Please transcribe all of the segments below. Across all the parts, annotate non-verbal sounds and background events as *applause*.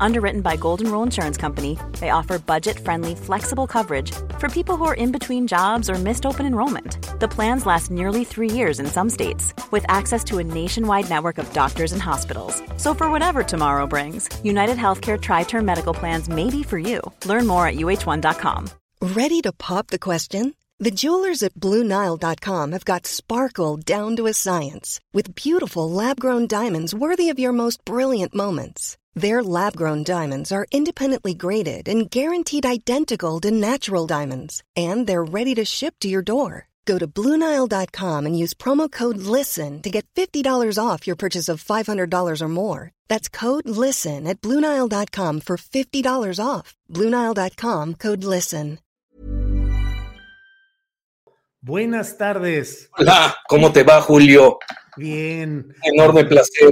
Underwritten by Golden Rule Insurance Company, they offer budget-friendly, flexible coverage for people who are in between jobs or missed open enrollment. The plans last nearly three years in some states, with access to a nationwide network of doctors and hospitals. So for whatever tomorrow brings, United Healthcare Tri-Term Medical Plans may be for you. Learn more at uh1.com. Ready to pop the question? The jewelers at BlueNile.com have got sparkle down to a science with beautiful lab-grown diamonds worthy of your most brilliant moments. Their lab grown diamonds are independently graded and guaranteed identical to natural diamonds, and they're ready to ship to your door. Go to Bluenile.com and use promo code LISTEN to get $50 off your purchase of $500 or more. That's code LISTEN at Bluenile.com for $50 off. Bluenile.com code LISTEN. Buenas tardes. Hola, ¿cómo te va, Julio? Bien. Enorme placer.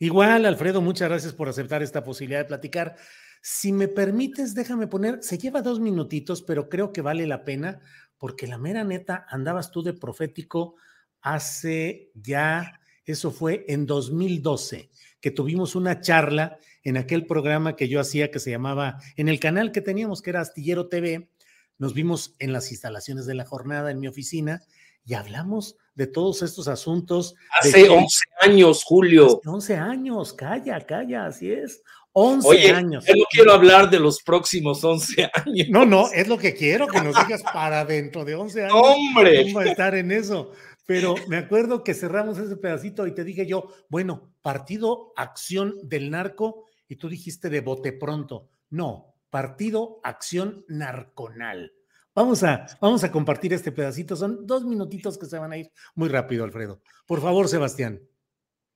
Igual, Alfredo, muchas gracias por aceptar esta posibilidad de platicar. Si me permites, déjame poner, se lleva dos minutitos, pero creo que vale la pena, porque la mera neta, andabas tú de profético hace ya, eso fue en 2012, que tuvimos una charla en aquel programa que yo hacía que se llamaba, en el canal que teníamos, que era Astillero TV, nos vimos en las instalaciones de la jornada en mi oficina y hablamos de todos estos asuntos. Hace 11 años, Julio. Hace 11 años, calla, calla, así es. 11 años. Yo no quiero hablar de los próximos 11 *laughs* años. No, no, es lo que quiero, que nos digas para dentro de 11 años. ¡Hombre! A estar en eso. Pero me acuerdo que cerramos ese pedacito y te dije yo, bueno, Partido Acción del Narco, y tú dijiste de bote pronto. No, Partido Acción Narconal. Vamos a, vamos a compartir este pedacito. Son dos minutitos que se van a ir muy rápido, Alfredo. Por favor, Sebastián.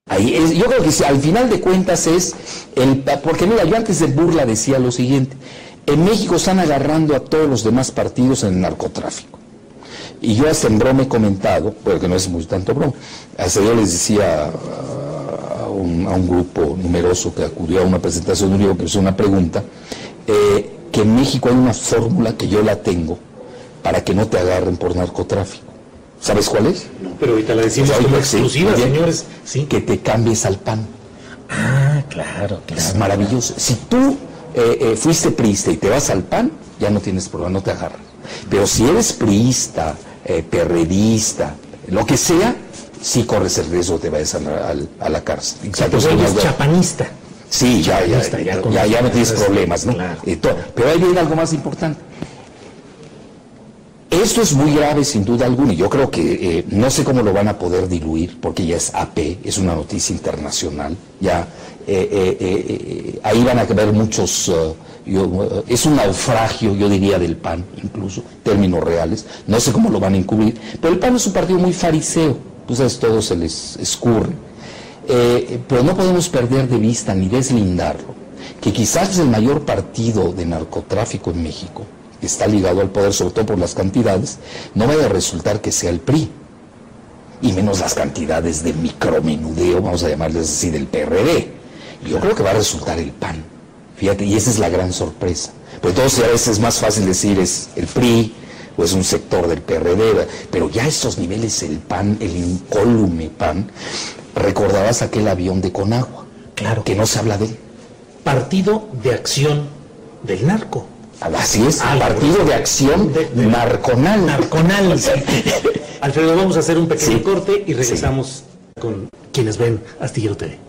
Yo creo que al final de cuentas es el porque mira, yo antes de burla decía lo siguiente, en México están agarrando a todos los demás partidos en el narcotráfico. Y yo hasta en broma he comentado, porque no es muy tanto broma, hasta yo les decía a un, grupo numeroso que acudió a una presentación de un libro que hizo una pregunta, eh, que en México hay una fórmula que yo la tengo, para que no te agarren por narcotráfico. ¿Sabes cuál es? No, pero ahorita la decimos como exclusiva, señores. ¿sí? Que te cambies al pan. Ah, claro, claro. Es maravilloso. Si tú eh, eh, fuiste priista y te vas al pan, ya no tienes problema, no te agarran. Pero si eres priista, eh, perredista, lo que sea, sí corres el riesgo de te vayas a, la cárcel. Exacto. eres chapanista. Sí, ya, ya, ya, ya, no tienes problemas, ¿no? Claro. Pero ahí viene algo más importante esto es muy grave sin duda alguna y yo creo que eh, no sé cómo lo van a poder diluir porque ya es AP, es una noticia internacional, ya eh, eh, ahí van a haber muchos, es un naufragio yo diría del PAN incluso, términos reales, no sé cómo lo van a encubrir, pero el PAN es un partido muy fariseo, pues todo se les escurre, pero no podemos perder de vista ni deslindarlo, que quizás es el mayor partido de narcotráfico en México está ligado al poder, sobre todo por las cantidades, no vaya a resultar que sea el PRI, y menos las cantidades de micromenudeo, vamos a llamarles así, del PRD. Yo creo que va a resultar el PAN, fíjate, y esa es la gran sorpresa. Pues entonces a veces es más fácil decir es el PRI o es un sector del PRD, pero ya a estos niveles el PAN, el incólume PAN, recordabas aquel avión de Conagua, claro. que no se habla de él. Partido de Acción del Narco. Así es, partido de acción de, narconal. Narconal. *laughs* Alfredo, vamos a hacer un pequeño corte y regresamos con quienes ven Astillero TV.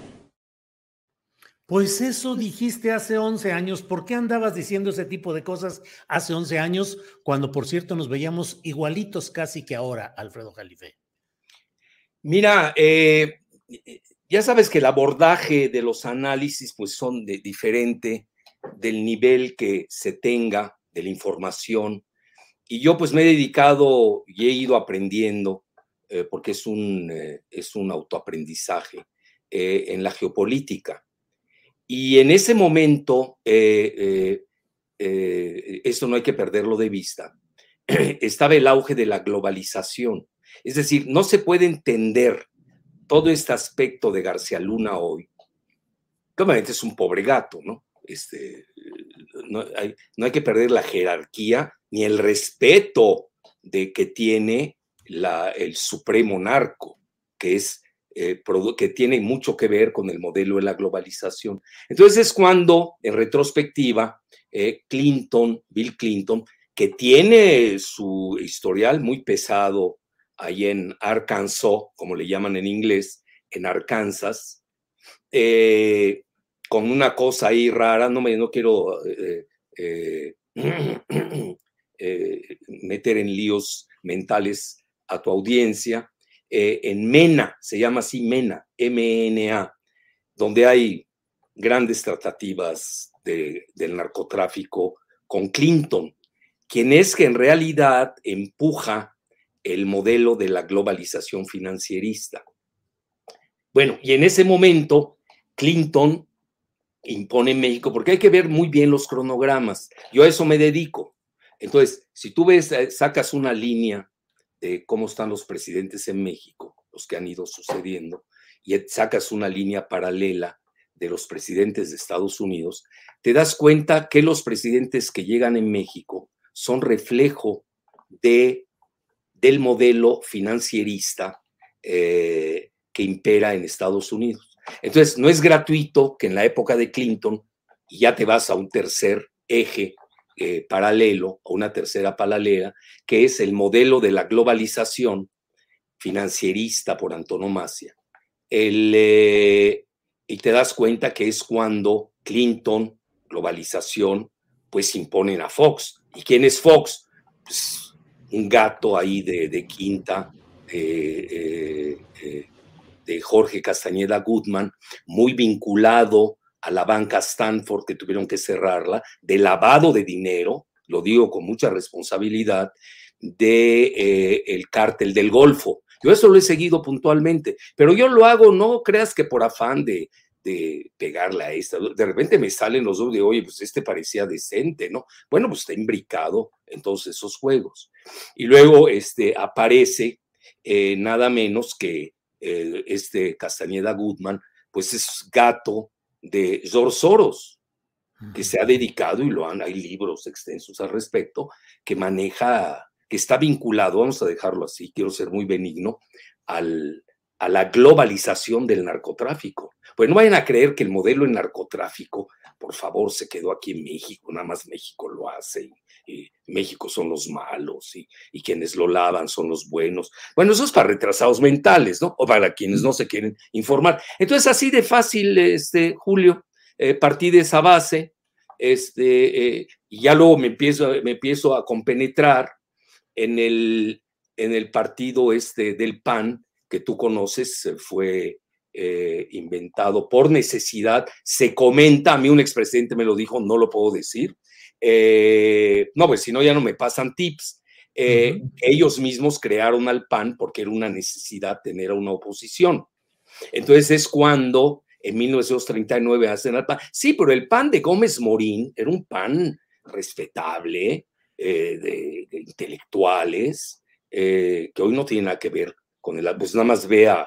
Pues eso dijiste hace 11 años. ¿Por qué andabas diciendo ese tipo de cosas hace 11 años, cuando por cierto nos veíamos igualitos casi que ahora, Alfredo Jalife? Mira, eh, ya sabes que el abordaje de los análisis pues son de diferente del nivel que se tenga de la información. Y yo pues me he dedicado y he ido aprendiendo, eh, porque es un, eh, es un autoaprendizaje eh, en la geopolítica. Y en ese momento, esto no hay que perderlo de vista, *clears throat* estaba el auge de la globalización. Es decir, no se puede entender todo este aspecto de García Luna hoy. Obviamente es un pobre gato, ¿no? Este, no, hay, que perder la jerarquía ni el respeto de que tiene el supremo narco, que es eh, que tiene mucho que ver con el modelo de la globalización. Entonces es cuando, en retrospectiva, eh, Clinton, Bill Clinton, que tiene su historial muy pesado ahí en Arkansas, como le llaman en inglés, en Arkansas, eh, con una cosa ahí rara, no me no quiero *clears throat* meter en líos mentales a tu audiencia, eh, en MENA, se llama así MENA, M-N-A, donde hay grandes tratativas del narcotráfico con Clinton, quien es que en realidad empuja el modelo de la globalización financierista. Bueno, y en ese momento Clinton impone México, porque hay que ver muy bien los cronogramas. Yo a eso me dedico. Entonces, si tú ves, eh, sacas una línea cómo están los presidentes en México, los que han ido sucediendo, y sacas una línea paralela de los presidentes de Estados Unidos, te das cuenta que los presidentes que llegan en México son reflejo de, del modelo financierista eh, que impera en Estados Unidos. Entonces, no es gratuito que en la época de Clinton, y ya te vas a un tercer eje eh, paralelo o una tercera paralela, que es el modelo de la globalización financierista por antonomasia. Eh, y te das cuenta que es cuando Clinton, globalización, pues imponen a Fox. ¿Y quién es Fox? Pues un gato ahí de, quinta, eh, de Jorge Castañeda Goodman, muy vinculado a la banca Stanford que tuvieron que cerrarla, de lavado de dinero, lo digo con mucha responsabilidad, de eh, el cártel del Golfo. Yo eso lo he seguido puntualmente, pero yo lo hago, no creas que por afán de, de pegarle a esta. De repente me salen los dos de, oye, pues este parecía decente, ¿no? Bueno, pues está imbricado en todos esos juegos. Y luego este, aparece eh, nada menos que este Castañeda Goodman, pues es gato de George Soros, que se ha dedicado y lo han, hay libros extensos al respecto, que maneja, que está vinculado, vamos a dejarlo así, quiero ser muy benigno, al, a la globalización del narcotráfico. Pues no vayan a creer que el modelo en narcotráfico, por favor, se quedó aquí en México, nada más México lo hace, y, México son los malos y, quienes lo lavan son los buenos. Bueno, eso es para retrasados mentales, ¿no? O para quienes no se quieren informar. Entonces, así de fácil, este, Julio, eh, partí de esa base, este, eh, y ya luego me empiezo, me empiezo a compenetrar en el, en el partido este del PAN, que tú conoces, fue eh, inventado por necesidad. Se comenta, a mí un expresidente me lo dijo, no lo puedo decir, eh, no, pues si no, ya no me pasan tips. Eh, ellos mismos crearon al PAN porque era una necesidad tener a una oposición. Entonces es cuando en 1939 hacen al PAN. Sí, pero el PAN de Gómez Morín era un PAN respetable, eh, de, intelectuales, que hoy no tiene nada que ver con el, pues nada más vea,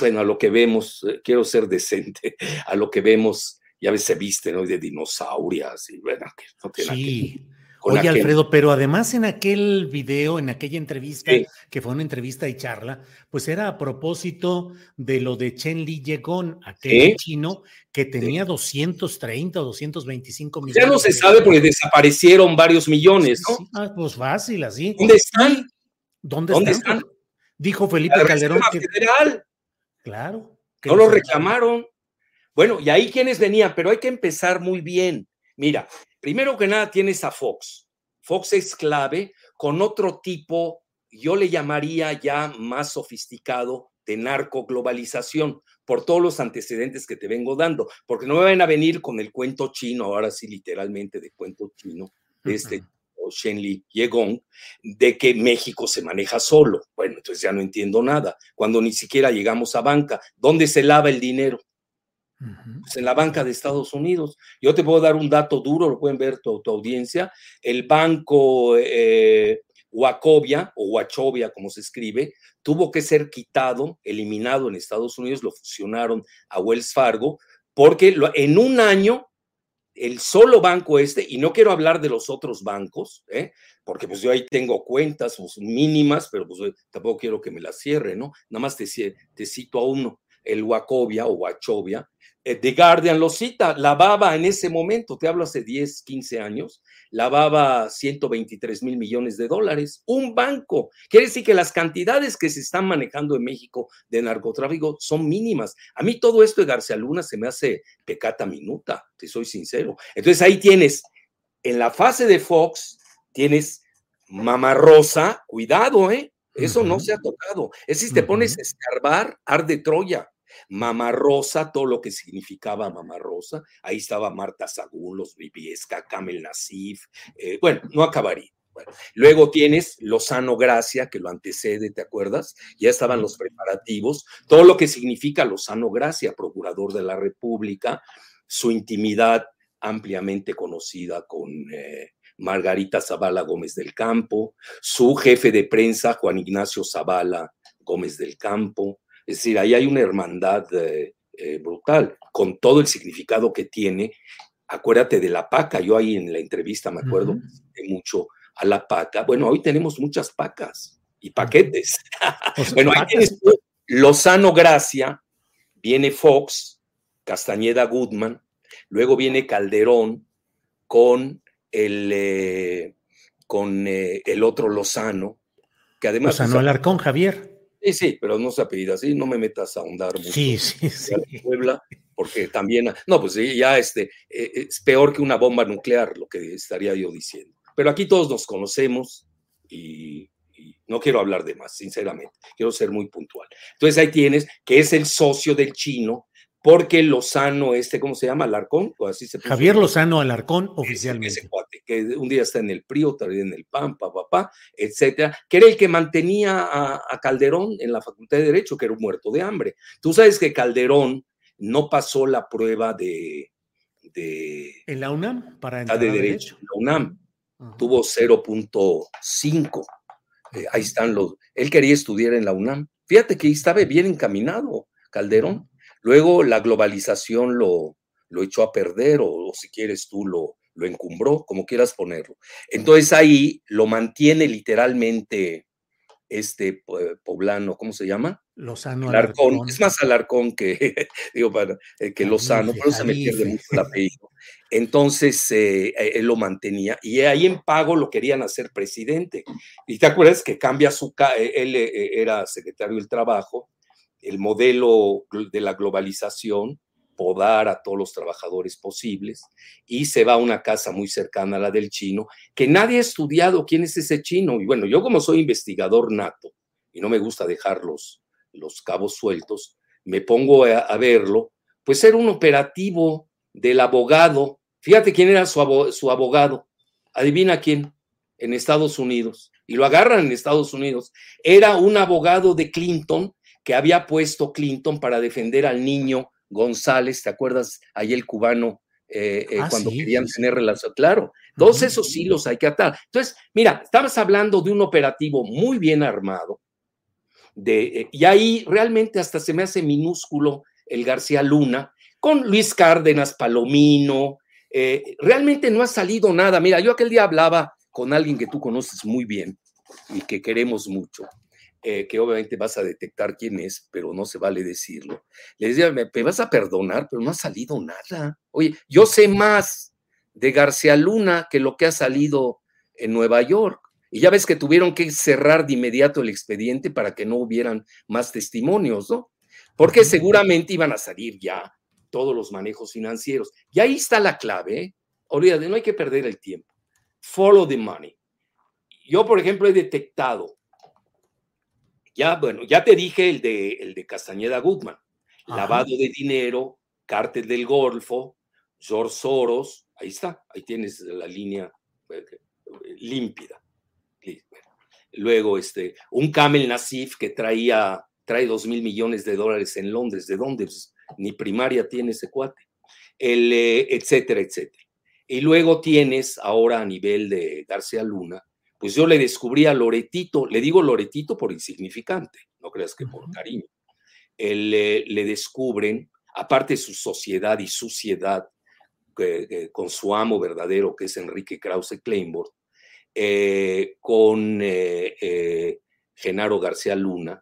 bueno, a lo que vemos, quiero ser decente, *laughs* a lo que vemos ya ves, se viste, ¿no? De dinosaurias y bueno, que no tiene sí. Oye, Alfredo, pero además en aquel video, en aquella entrevista, que fue una entrevista y charla, pues era a propósito de lo de Chen Li Yegon, aquel chino que tenía 230 o 225 millones. Ya no se sabe porque desaparecieron varios millones, ¿no? Ah, pues fácil, así. ¿Dónde están? ¿Dónde, están? Dijo Felipe Calderón. Que... Federal. Claro. No lo reclamaron. Bueno, y ahí quienes venían, pero hay que empezar muy bien. Mira, primero que nada tienes a Fox. Fox es clave con otro tipo, yo le llamaría ya más sofisticado de narcoglobalización, por todos los antecedentes que te vengo dando, porque no me van a venir con el cuento chino, ahora sí literalmente de cuento chino, de este Shenli Yegong, de que México se maneja solo. Bueno, entonces ya no entiendo nada. Cuando ni siquiera llegamos a banca, ¿dónde se lava el dinero? Pues, en la banca de Estados Unidos. Yo te puedo dar un dato duro, lo pueden ver tu, audiencia. El banco, eh, Wachovia o Wachovia, como se escribe, tuvo que ser quitado, eliminado en Estados Unidos, lo fusionaron a Wells Fargo, porque en un año el solo banco este, y no quiero hablar de los otros bancos, ¿eh? porque pues yo ahí tengo cuentas pues, mínimas, pero pues tampoco quiero que me las cierre, ¿no? Nada más te, te cito a uno, el Wachovia o Wachovia, The Guardian lo cita, lavaba en ese momento, te hablo hace 10, 15 años, lavaba 123 mil millones de dólares. Un banco. Quiere decir que las cantidades que se están manejando en México de narcotráfico son mínimas. A mí todo esto de García Luna se me hace pecata minuta, te soy sincero. Entonces ahí tienes, en la fase de Fox, tienes Mamarrosa, cuidado, ¿eh? Eso no se ha tocado. Es si te pones a escarbar, arde Troya. Mamá Rosa, todo lo que significaba Mamá Rosa. Ahí estaba Marta Sagún, los Viviesca, Camel Nasif. Eh, bueno, no acabaría. luego tienes Lozano Gracia, que lo antecede, ¿te acuerdas? Ya estaban los preparativos. Todo lo que significa Lozano Gracia, procurador de la República, su intimidad ampliamente conocida con eh, Margarita Zavala Gómez del Campo, su jefe de prensa, Juan Ignacio Zavala Gómez del Campo, es decir, ahí hay una hermandad eh, eh, brutal, con todo el significado que tiene. Acuérdate de la paca, yo ahí en la entrevista me acuerdo de mucho a la paca. Bueno, hoy tenemos muchas pacas y paquetes. *laughs* bueno, ahí tienes Lozano Gracia, viene Fox, Castañeda Goodman, luego viene Calderón con el, eh, con, el otro Lozano, que además... Lozano Alarcón, Javier. Sí, sí, pero no se apellida así, no me metas a ahondar mucho. Sí, sí, sí. Puebla, porque también, no, pues ya este, eh, es peor que una bomba nuclear, lo que estaría yo diciendo. Pero aquí todos nos conocemos y, y, no quiero hablar de más, sinceramente, quiero ser muy puntual. Entonces ahí tienes que es el socio del chino porque Lozano, este, ¿cómo se llama? Alarcón, o así se Javier Lozano Alarcón, oficialmente. Ese, cuate, que un día está en el PRI, otro día en el PAN, papá, pa, etcétera, que era el que mantenía a, Calderón en la Facultad de Derecho, que era un muerto de hambre. Tú sabes que Calderón no pasó la prueba de. de ¿En la UNAM? Para entrar de Derecho. La UNAM tuvo 0.5. Eh, ahí están los. Él quería estudiar en la UNAM. Fíjate que estaba bien encaminado, Calderón Luego la globalización lo, lo echó a perder o, si quieres tú lo, lo encumbró, como quieras ponerlo. Entonces ahí lo mantiene literalmente este poblano, ¿cómo se llama? Lozano Alarcón. Es más Alarcón que, *laughs* digo, para, eh, que Lozano, pero se me pierde mucho el apellido. Entonces eh, eh, él lo mantenía y ahí en pago lo querían hacer presidente. Y te acuerdas que cambia su, él era secretario del trabajo el modelo de la globalización, podar a todos los trabajadores posibles, y se va a una casa muy cercana a la del chino, que nadie ha estudiado quién es ese chino. Y bueno, yo como soy investigador nato y no me gusta dejar los, los cabos sueltos, me pongo a, verlo, pues era un operativo del abogado. Fíjate quién era su, su abogado. Adivina quién, en Estados Unidos. Y lo agarran en Estados Unidos. Era un abogado de Clinton que había puesto Clinton para defender al niño González, ¿te acuerdas? Ahí el cubano, eh, eh, ah, cuando querían tener relación. Claro, todos esos hilos hay que atar. Entonces, mira, estabas hablando de un operativo muy bien armado, de, eh, y ahí realmente hasta se me hace minúsculo el García Luna, con Luis Cárdenas, Palomino, realmente no ha salido nada. Mira, yo aquel día hablaba con alguien que tú conoces muy bien y que queremos mucho, eh, que obviamente vas a detectar quién es, pero no se vale decirlo. Le decía, me, vas a perdonar, pero no ha salido nada. Oye, yo sé más de García Luna que lo que ha salido en Nueva York. Y ya ves que tuvieron que cerrar de inmediato el expediente para que no hubieran más testimonios, ¿no? Porque seguramente iban a salir ya todos los manejos financieros. Y ahí está la clave, ¿eh? Olvídate, no hay que perder el tiempo. Follow the money. Yo, por ejemplo, he detectado ya, bueno, ya te dije el de, el de Castañeda Goodman. Lavado de dinero, cártel del Golfo, George Soros, ahí está, ahí tienes la línea eh, límpida. Luego, este, un Camel Nasif que traía, trae dos mil millones de dólares en Londres, ¿de dónde? Pues, ni primaria tiene ese cuate, el, eh, etcétera, etcétera. Y luego tienes ahora a nivel de García Luna, pues yo le descubrí a Loretito, le digo Loretito por insignificante, no creas que por cariño. le descubren, aparte de su sociedad y suciedad, con su amo verdadero, que es Enrique Krause Kleinborg, eh, con eh, eh, Genaro García Luna,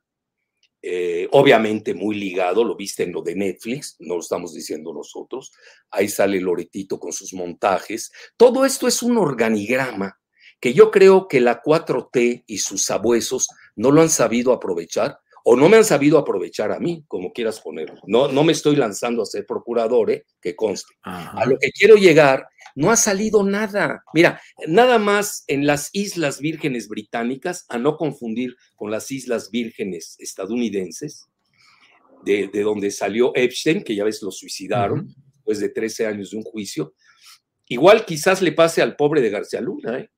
obviamente muy ligado, lo viste en lo de Netflix, no lo estamos diciendo nosotros, ahí sale Loretito con sus montajes. Todo esto es un organigrama que yo creo que la 4T y sus sabuesos no lo han sabido aprovechar o no me han sabido aprovechar a mí, como quieras ponerlo. No, no me estoy lanzando a ser procurador, ¿eh? que conste. A lo que quiero llegar, no ha salido nada. Mira, nada más en las Islas Vírgenes Británicas, a no confundir con las Islas Vírgenes estadounidenses, de, donde salió Epstein, que ya ves lo suicidaron después de 13 años de un juicio. Igual quizás le pase al pobre de García Luna, ¿eh?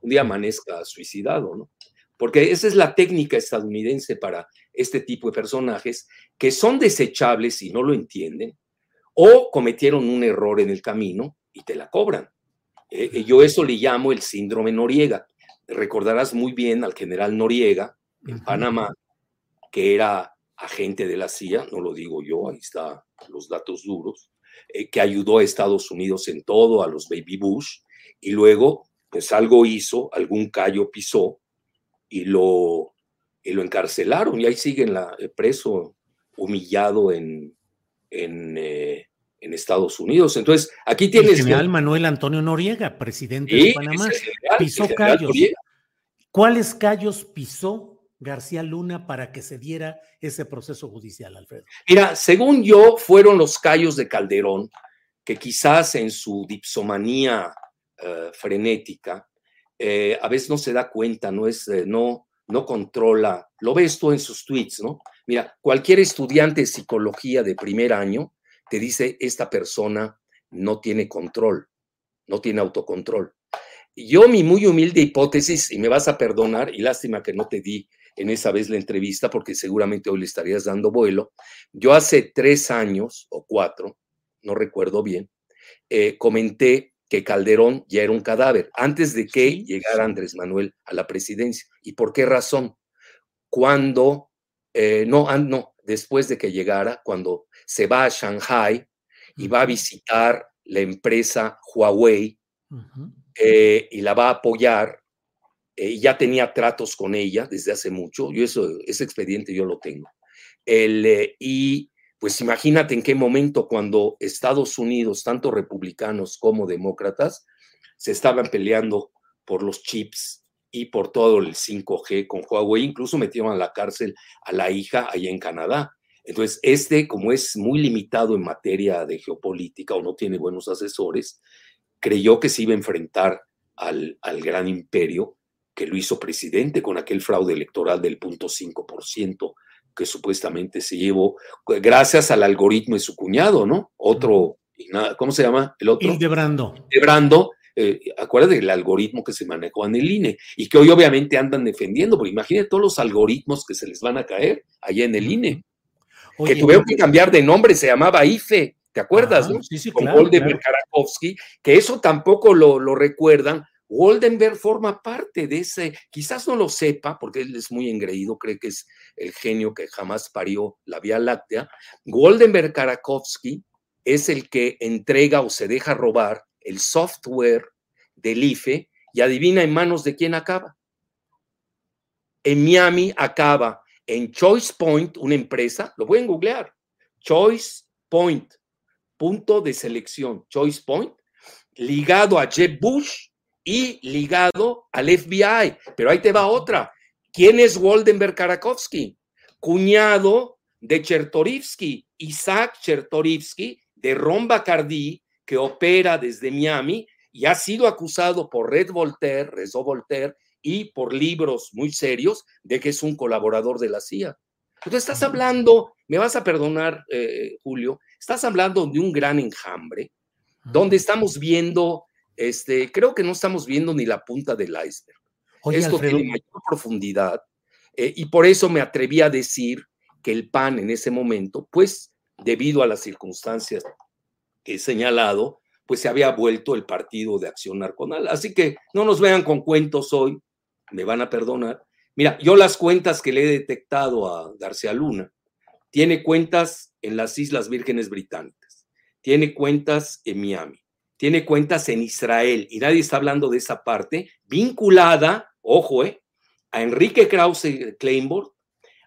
Un día amanezca suicidado, ¿no? Porque esa es la técnica estadounidense para este tipo de personajes que son desechables y no lo entienden, o cometieron un error en el camino y te la cobran. Eh, yo eso le llamo el síndrome Noriega. Recordarás muy bien al general Noriega en Panamá, que era agente de la CIA, no lo digo yo, ahí están los datos duros, eh, que ayudó a Estados Unidos en todo, a los Baby Bush, y luego, pues algo hizo, algún callo pisó y lo y lo encarcelaron y ahí sigue la, eh, preso, humillado en, en, eh, en, Estados Unidos. Entonces, aquí tienes... El general Manuel Antonio Noriega, presidente de Panamá, pisó callos. ¿Cuáles callos pisó García Luna para que se diera ese proceso judicial, Alfredo? Mira, según yo, fueron los callos de Calderón, que quizás en su dipsomanía eh, frenética, a veces no se da cuenta, no es, no, no controla, lo ves tú en sus tweets, ¿no? Mira, cualquier estudiante de psicología de primer año te dice, esta persona no tiene control, no tiene autocontrol. Yo mi muy humilde hipótesis, y me vas a perdonar, y lástima que no te di en esa vez la entrevista, porque seguramente hoy le estarías dando vuelo, yo hace tres años o cuatro, no recuerdo bien, eh, comenté que Calderón ya era un cadáver antes de que llegara Andrés Manuel a la presidencia. ¿Y por qué razón? Cuando, eh, no, no, después de que llegara, cuando se va a Shanghai y va a visitar la empresa Huawei eh, y la va a apoyar, eh, ya tenía tratos con ella desde hace mucho, yo eso, ese expediente yo lo tengo. El, y pues imagínate en qué momento cuando Estados Unidos, tanto republicanos como demócratas, se estaban peleando por los chips y por todo el 5G con Huawei, incluso metieron a la cárcel a la hija allá en Canadá. Entonces, este, como es muy limitado en materia de geopolítica o no tiene buenos asesores, creyó que se iba a enfrentar al, al gran imperio que lo hizo presidente con aquel fraude electoral del 0.5% que supuestamente se llevó gracias al algoritmo de su cuñado, ¿no? Otro, ¿cómo se llama? El otro. Hildebrando. Hildebrando, eh, acuérdate del algoritmo que se manejó en el INE y que hoy obviamente andan defendiendo, porque imagínate todos los algoritmos que se les van a caer allá en el INE. que tuvieron que cambiar de nombre, se llamaba IFE, ¿te acuerdas? Sí, sí, Con claro, Karakowski, que eso tampoco lo, lo recuerdan, Goldenberg forma parte de ese, quizás no lo sepa porque él es muy engreído, cree que es el genio que jamás parió la Vía Láctea. Goldenberg Karakowski es el que entrega o se deja robar el software del IFE y adivina en manos de quién acaba. En Miami acaba en Choice Point, una empresa, lo pueden googlear, Choice Point, punto de selección, Choice Point, ligado a Jeb Bush y ligado al FBI. Pero ahí te va otra. ¿Quién es Waldenberg Karakowski? Cuñado de Chertorivsky, Isaac Chertorivsky, de Ron Bacardi, que opera desde Miami y ha sido acusado por Red Voltaire, Rezo Voltaire, y por libros muy serios de que es un colaborador de la CIA. Entonces estás hablando, me vas a perdonar, eh, Julio, estás hablando de un gran enjambre, donde estamos viendo este, creo que no estamos viendo ni la punta del iceberg. Esto tiene mayor profundidad eh, y por eso me atreví a decir que el PAN en ese momento, pues debido a las circunstancias que he señalado, pues se había vuelto el partido de acción narconal. Así que no nos vean con cuentos hoy, me van a perdonar. Mira, yo las cuentas que le he detectado a García Luna, tiene cuentas en las Islas Vírgenes Británicas, tiene cuentas en Miami, tiene cuentas en Israel, y nadie está hablando de esa parte, vinculada, ojo, eh, a Enrique Krause Kleinborg,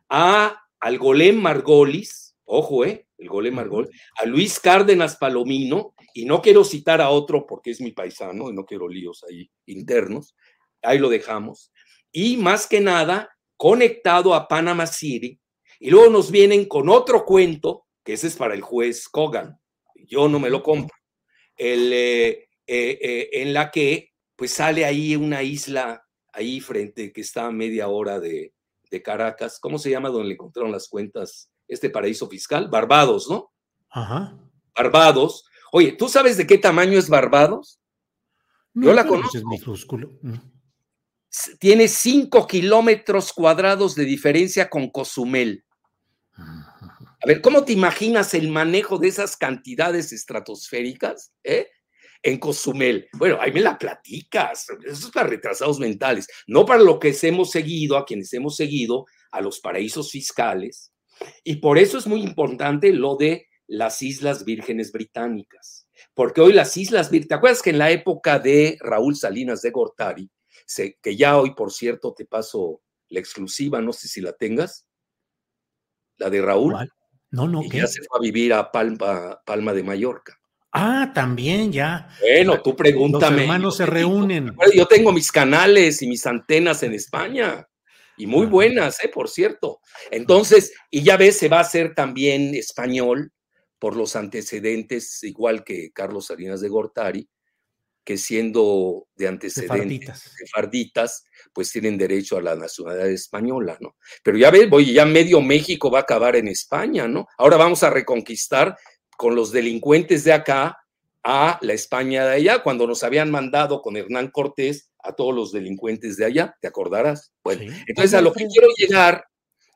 a, al Golem Margolis, ojo, eh, el Golem Margol, a Luis Cárdenas Palomino, y no quiero citar a otro porque es mi paisano y no quiero líos ahí internos, ahí lo dejamos, y más que nada conectado a Panama City, y luego nos vienen con otro cuento, que ese es para el juez Kogan, yo no me lo compro, el, eh, eh, eh, en la que pues sale ahí una isla ahí frente que está a media hora de, de Caracas, ¿cómo se llama donde le encontraron las cuentas? Este paraíso fiscal, Barbados, ¿no? Ajá. Barbados. Oye, ¿tú sabes de qué tamaño es Barbados? No, Yo la conozco. Es minúsculo. Tiene 5 kilómetros cuadrados de diferencia con Cozumel. A ver, ¿cómo te imaginas el manejo de esas cantidades estratosféricas eh? en Cozumel? Bueno, ahí me la platicas. Eso es para retrasados mentales, no para lo que hemos seguido, a quienes hemos seguido, a los paraísos fiscales. Y por eso es muy importante lo de las Islas Vírgenes Británicas. Porque hoy las Islas Vírgenes, ¿te acuerdas que en la época de Raúl Salinas de Gortari, que ya hoy, por cierto, te paso la exclusiva, no sé si la tengas, la de Raúl, ¿Cuál? No, no, y ¿qué? ya se fue a vivir a Palma, Palma de Mallorca. Ah, también ya. Bueno, tú pregúntame. Los hermanos se reúnen. Yo tengo mis canales y mis antenas en España. Y muy Ajá. buenas, ¿eh? por cierto. Entonces, y ya ves, se va a hacer también español por los antecedentes, igual que Carlos Salinas de Gortari, que siendo de antecedentes Sefarditas. pues tienen derecho a la nacionalidad española, ¿no? Pero ya ves, oye, ya medio México va a acabar en España, ¿no? Ahora vamos a reconquistar con los delincuentes de acá a la España de allá, cuando nos habían mandado con Hernán Cortés a todos los delincuentes de allá, ¿te acordarás? Bueno, Sí. entonces a lo que quiero llegar,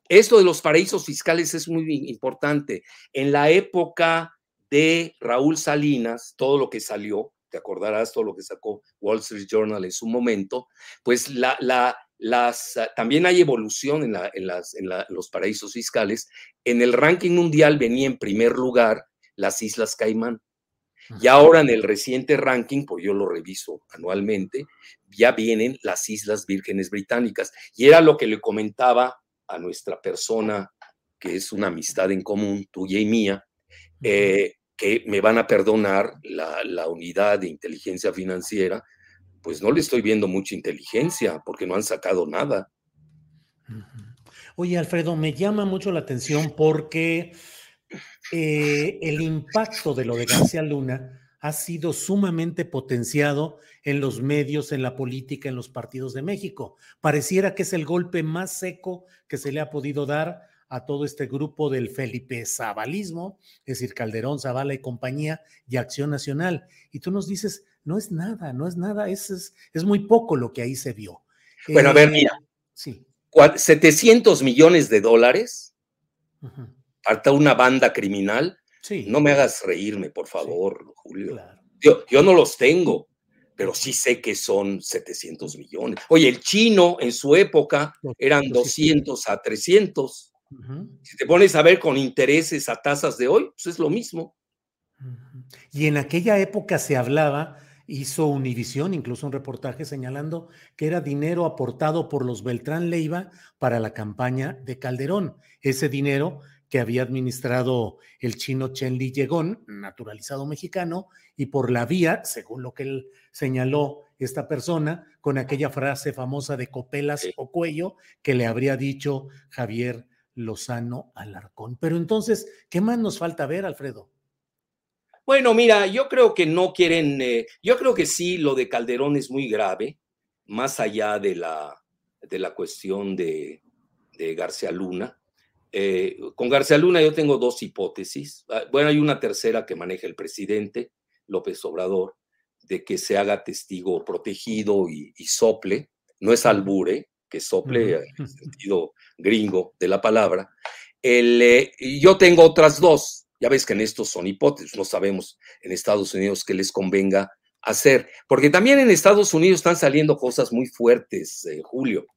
esto de los paraísos fiscales es muy importante. En la época de Raúl Salinas, todo lo que salió, te acordarás todo lo que sacó Wall Street Journal en su momento, pues la, la, las, también hay evolución en, la- en las, en los paraísos fiscales. En el ranking mundial venía en primer lugar las Islas Caimán. Y ahora en el reciente ranking, pues yo lo reviso anualmente, ya vienen las Islas Vírgenes Británicas. Y era lo que le comentaba a nuestra persona, que es una amistad en común, tuya y mía, eh, que me van a perdonar la, la unidad de inteligencia financiera, pues no le estoy viendo mucha inteligencia porque no han sacado nada. Oye, Alfredo, me llama mucho la atención porque eh, el impacto de lo de García Luna ha sido sumamente potenciado en los medios, en la política, en los partidos de México. Pareciera que es el golpe más seco que se le ha podido dar a todo este grupo del Felipe Zabalismo, es decir, Calderón, Zavala y compañía, y Acción Nacional. Y tú nos dices, no es nada, no es nada, es, es, es muy poco lo que ahí se vio. Bueno, a ver, Eh, mira. Sí. Cua- 700 millones de dólares ujú, para una banda criminal. Sí. No me hagas reírme, por favor, Julio. Claro. Yo, yo no los tengo, pero sí sé que son 700 millones. Oye, el chino en su época eran los 200 a 300. Si te pones a ver con intereses a tasas de hoy, pues es lo mismo. Y en aquella época se hablaba, hizo Univisión incluso un reportaje señalando que era dinero aportado por los Beltrán Leiva para la campaña de Calderón. Ese dinero que había administrado el chino Chen Li Yegón, naturalizado mexicano, y por la vía, según lo que él señaló esta persona, con aquella frase famosa de copelas Sí. o cuello que le habría dicho Javier Lozano Alarcón. Pero entonces, ¿qué más nos falta ver, Alfredo? Bueno, mira, yo creo que no quieren, eh, yo creo que sí, lo de Calderón es muy grave, más allá de la, de la cuestión de, de García Luna. Eh, con García Luna yo tengo dos hipótesis. Ah, Bueno, hay una tercera que maneja el presidente López Obrador, de que se haga testigo protegido y, y sople, no es albure, que sople en el sentido gringo de la palabra. El, eh, yo tengo otras dos. Ya ves que en estos son hipótesis, no sabemos en Estados Unidos que les convenga hacer, porque también en Estados Unidos están saliendo cosas muy fuertes, eh, Julio.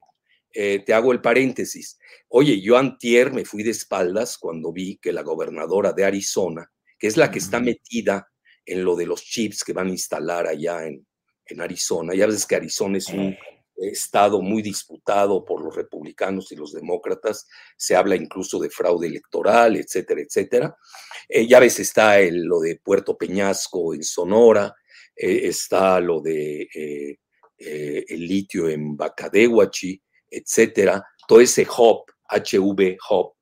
Eh, te hago el paréntesis. Oye, yo antier me fui de espaldas cuando vi que la gobernadora de Arizona, que es la que está metida en lo de los chips que van a instalar allá en, en Arizona, ya ves que Arizona es un estado muy disputado por los republicanos y los demócratas, se habla incluso de fraude electoral, etcétera, etcétera. Eh, ya ves, está lo de Puerto Peñasco en Sonora, eh, está lo de eh, el litio en Bacadehuachi, etcétera, todo ese hub, HV hub,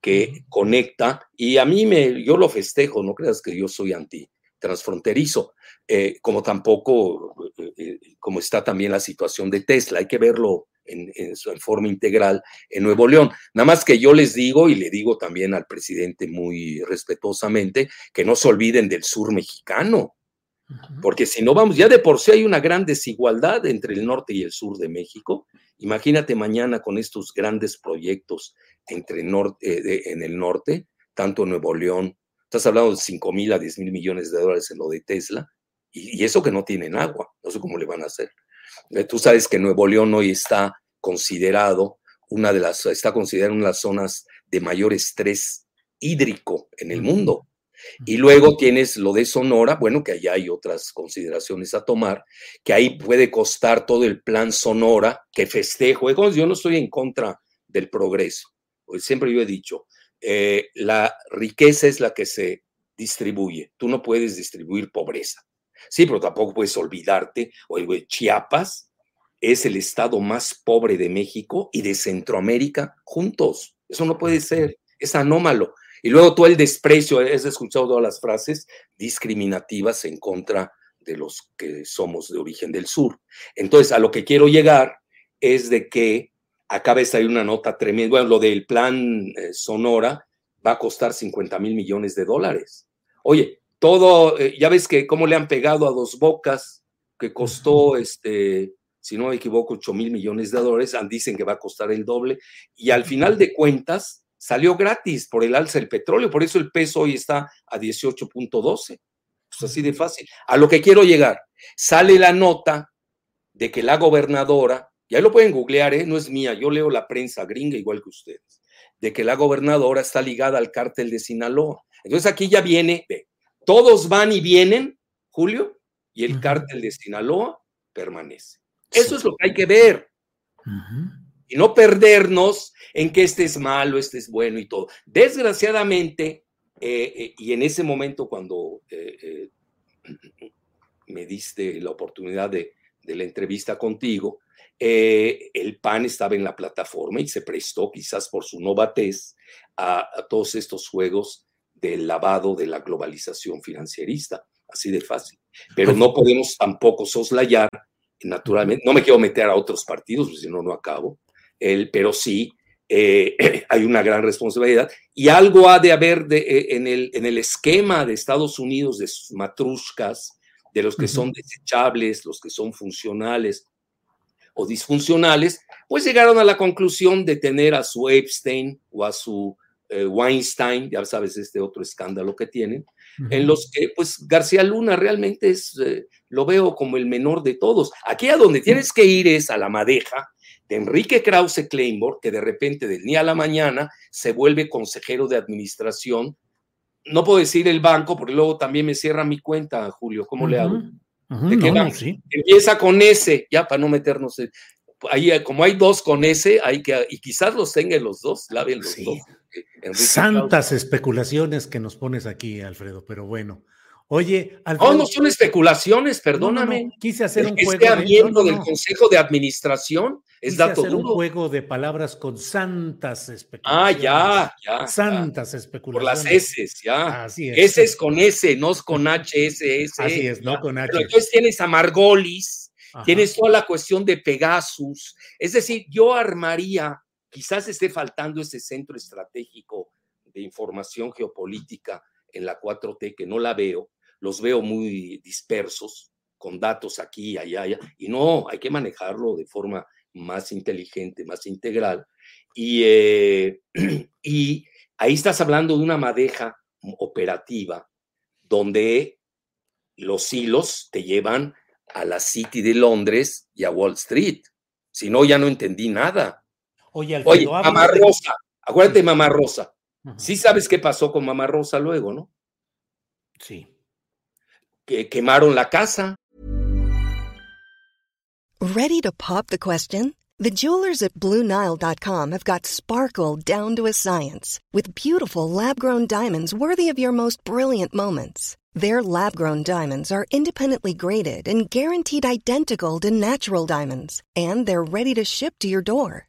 que conecta, y a mí me, yo lo festejo, no creas que yo soy anti transfronterizo, eh, como tampoco, eh, eh, como está también la situación de Tesla, hay que verlo en, su forma integral en Nuevo León. Nada más que yo les digo, y le digo también al presidente muy respetuosamente, que no se olviden del sur mexicano, porque si no vamos, ya de por sí hay una gran desigualdad entre el norte y el sur de México. Imagínate mañana con estos grandes proyectos entre norte, en el norte, tanto Nuevo León Estás hablando de 5 mil a 10 mil millones de dólares en lo de Tesla, y, eso que no tienen agua, no sé cómo le van a hacer. Eh, tú sabes que Nuevo León hoy está considerado una de las, está considerado una de las zonas de mayor estrés hídrico en el mundo. Y luego tienes lo de Sonora, bueno, que allá hay otras consideraciones a tomar, que ahí puede costar todo el plan Sonora, que festejo. Yo no estoy en contra del progreso. Pues siempre yo he dicho, eh, la riqueza es la que se distribuye. Tú no puedes distribuir pobreza. Sí, pero tampoco puedes olvidarte, oye, Chiapas es el estado más pobre de México y de Centroamérica juntos. Eso no puede ser, es anómalo. Y luego todo el desprecio, has escuchado todas las frases discriminativas en contra de los que somos de origen del sur. Entonces, a lo que quiero llegar es de que acaba de salir una nota tremenda. Bueno, lo del plan eh, Sonora va a costar 50 mil millones de dólares. Oye, todo, eh, ya ves que cómo le han pegado a dos bocas, que costó, este, si no me equivoco, 8 mil millones de dólares, dicen que va a costar el doble, y al final de cuentas salió gratis por el alza del petróleo, por eso el peso hoy está a 18.12. Pues así de fácil. A lo que quiero llegar, sale la nota de que la gobernadora y ahí lo pueden googlear, ¿eh? no es mía, yo leo la prensa gringa igual que ustedes, de que la gobernadora está ligada al cártel de Sinaloa. Entonces aquí ya viene, todos van y vienen, Julio, y el cártel de Sinaloa permanece. Eso es lo que hay que ver. Y no perdernos en que este es malo, este es bueno y todo. Desgraciadamente, eh, eh, y en ese momento cuando me diste la oportunidad de, de la entrevista contigo, eh, el PAN estaba en la plataforma y se prestó quizás por su novatez a, todos estos juegos del lavado de la globalización financierista, así de fácil. Pero no podemos tampoco soslayar, naturalmente, no me quiero meter a otros partidos, porque si no, no acabo, el, pero sí eh, *clears throat* hay una gran responsabilidad. Y algo ha de haber de, eh, en, el, en el esquema de Estados Unidos de sus matrushkas, de los que son desechables, los que son funcionales, o disfuncionales, pues llegaron a la conclusión de tener a su Epstein o a su eh, Weinstein, ya sabes, este otro escándalo que tienen, en los que pues García Luna realmente es, eh, lo veo como el menor de todos. Aquí a donde tienes que ir es a la madeja de Enrique Krause Kleinborg, que de repente del día a la mañana se vuelve consejero de administración. No puedo decir el banco, porque luego también me cierra mi cuenta, Julio, ¿cómo le hago? Empieza con S, ya para no meternos en, ahí como hay dos con S, hay que, y quizás los tengan los dos, laven los dos. Santas especulaciones que nos pones aquí, Alfredo, pero bueno. Oye, Alfredo. No, no son especulaciones, perdóname. quise hacer un juego. Sea miembro del Consejo de Administración es dato hacer un juego de palabras con santas especulaciones. Ah, ya, ya. Santas especulaciones. Por las S, ya. Así es. S con S, no es con H, S, S. *laughs* Así es, no con H. Pero entonces tienes a Margolis, tienes toda la cuestión de Pegasus. Es decir, yo armaría, quizás esté faltando ese centro estratégico de información geopolítica en la 4T, que no la veo, los veo muy dispersos, con datos aquí y allá, allá, y no, hay que manejarlo de forma más inteligente, más integral. Y, eh, *clears throat* y ahí estás hablando de una madeja operativa donde los hilos te llevan a la City de Londres y a Wall Street. Si no, ya no entendí nada. Oye, Alfredo, Mamá Rosa, acuérdate Mamá Rosa. Sí sabes qué pasó con Mamá Rosa luego, ¿no? Sí. Que quemaron la casa. Ready to pop the question? The jewelers at BlueNile.com have got sparkle down to a science with beautiful lab-grown diamonds worthy of your most brilliant moments. Their lab grown diamonds are independently graded and guaranteed identical to natural diamonds, and they're ready to ship to your door.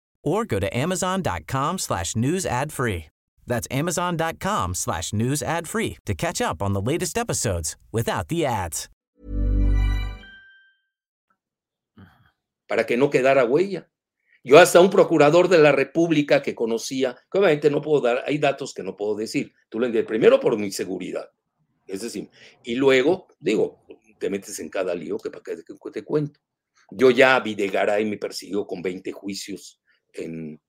or go to amazon.com slash news ad free. That's amazon.com slash news ad free to catch up on the latest episodes without the ads. Para que no quedara huella. Yo hasta un procurador de la República que conocía, que obviamente no puedo dar, hay datos que no puedo decir. Tú lo entiendes, primero por mi seguridad, es decir, y luego, digo, te metes en cada lío que para que te cuento. Yo ya Videgaray me persiguió con 20 juicios en,